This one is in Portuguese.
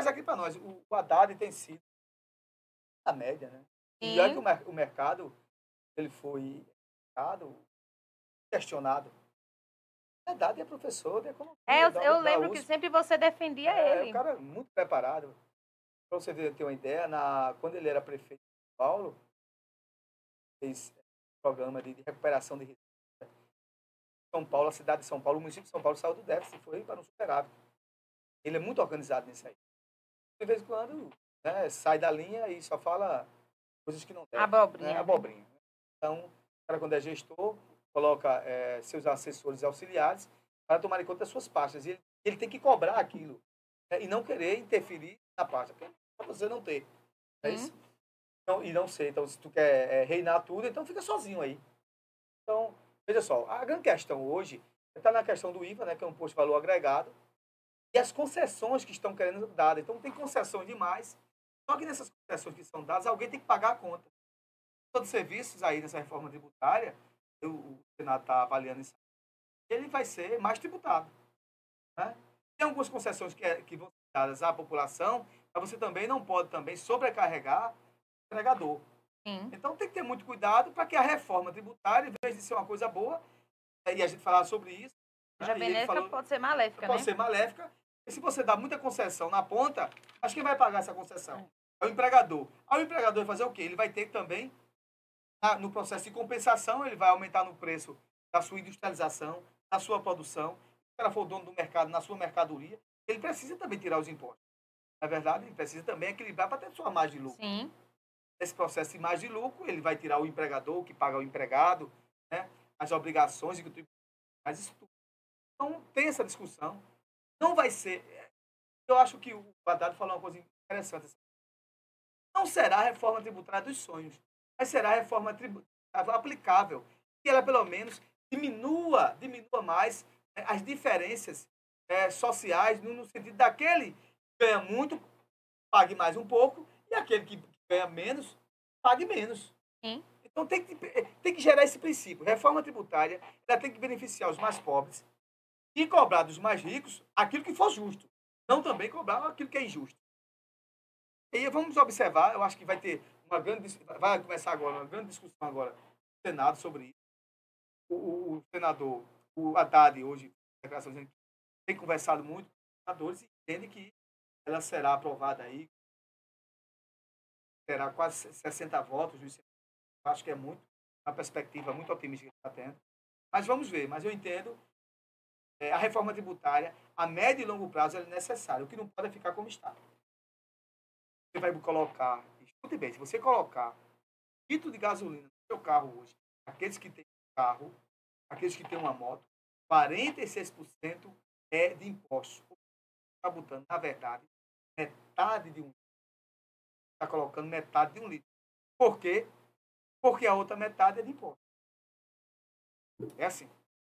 Mas aqui para nós, o, o Haddad tem sido a média, né? E olha que o, o mercado, ele foi questionado. O Haddad é professor de economia. É, eu, da- eu da lembro que USP. sempre você defendia É, ele. o cara é muito preparado. Para você ter uma ideia, na, quando ele era prefeito de São Paulo, fez programa de, de recuperação de. São Paulo, a cidade de São Paulo, o município de São Paulo saiu do déficit, foi para um superávit. Ele é muito organizado nisso aí. De vez em quando, né, sai da linha e só fala coisas que não devem. Abobrinha. Né, abobrinha. Então, o cara, quando é gestor, coloca eh, seus assessores auxiliares para tomar em conta as suas pastas. E ele, ele tem que cobrar aquilo né, e não querer interferir na pasta, porque é para você não ter. É Hum. isso? Então, e não ser. Então, se tu quer eh, reinar tudo, então fica sozinho aí. Então, veja só, a grande questão hoje está na questão do IVA, né, que é um posto de valor agregado, e as concessões que estão querendo dar. Então, tem concessões demais. Só que nessas concessões que são dadas, alguém tem que pagar a conta. Todos os serviços aí nessa reforma tributária, eu- o Senado está avaliando isso, ele vai ser mais tributado. Né? Tem algumas concessões que, é- que vão ser dadas à população, mas você também não pode também sobrecarregar o empregador. Sim. Então tem que ter muito cuidado para que a reforma tributária, em vez de ser uma coisa boa, e a gente falar sobre isso, né, Já benéfica falou- pode ser maléfica, pode né? ser maléfica. E se você dá muita concessão na ponta, mas quem vai pagar essa concessão? É o empregador. Aí o empregador vai fazer o quê? Ele vai ter que também, no processo de compensação, ele vai aumentar no preço da sua industrialização, da sua produção. Se o cara for dono do mercado, na sua mercadoria, ele precisa também tirar os impostos. Na verdade, ele precisa também equilibrar para ter sua margem de lucro Sim. esse processo de margem de lucro, ele vai tirar o empregador, que paga o empregado, né? as obrigações e que mas isso tudo. Então, tem essa discussão. Não vai ser. Eu acho que o Haddad falou uma coisa interessante. assim. Não será a reforma tributária dos sonhos, mas será a reforma tributária aplicável. Que ela, pelo menos, diminua, diminua mais né, as diferenças eh, sociais, no, no sentido daquele que ganha muito, pague mais um pouco, e aquele que ganha menos, pague menos. Sim. Então tem que, tem que gerar esse princípio. Reforma tributária ela tem que beneficiar os mais pobres e cobrar dos mais ricos aquilo que for justo. Não também cobrar aquilo que é injusto. E vamos observar, eu acho que vai ter uma grande vai começar agora uma grande discussão agora no Senado sobre isso. O, o- o senador, o Haddad, hoje, tem conversado muito com os senadores e entende que ela será aprovada aí. Terá quase 60 votos acho que é muito, uma perspectiva muito otimista que está tendo. Mas vamos ver. Mas eu entendo a reforma tributária, a médio e longo prazo, é necessária. O que não pode é ficar como está. Você vai colocar, escute bem, se você colocar litro de gasolina no seu carro hoje, aqueles que têm carro, aqueles que têm uma moto, 46% é de imposto. Está botando, na verdade, metade de um litro. Está colocando metade de um litro. Por quê? Porque a outra metade é de imposto. É assim.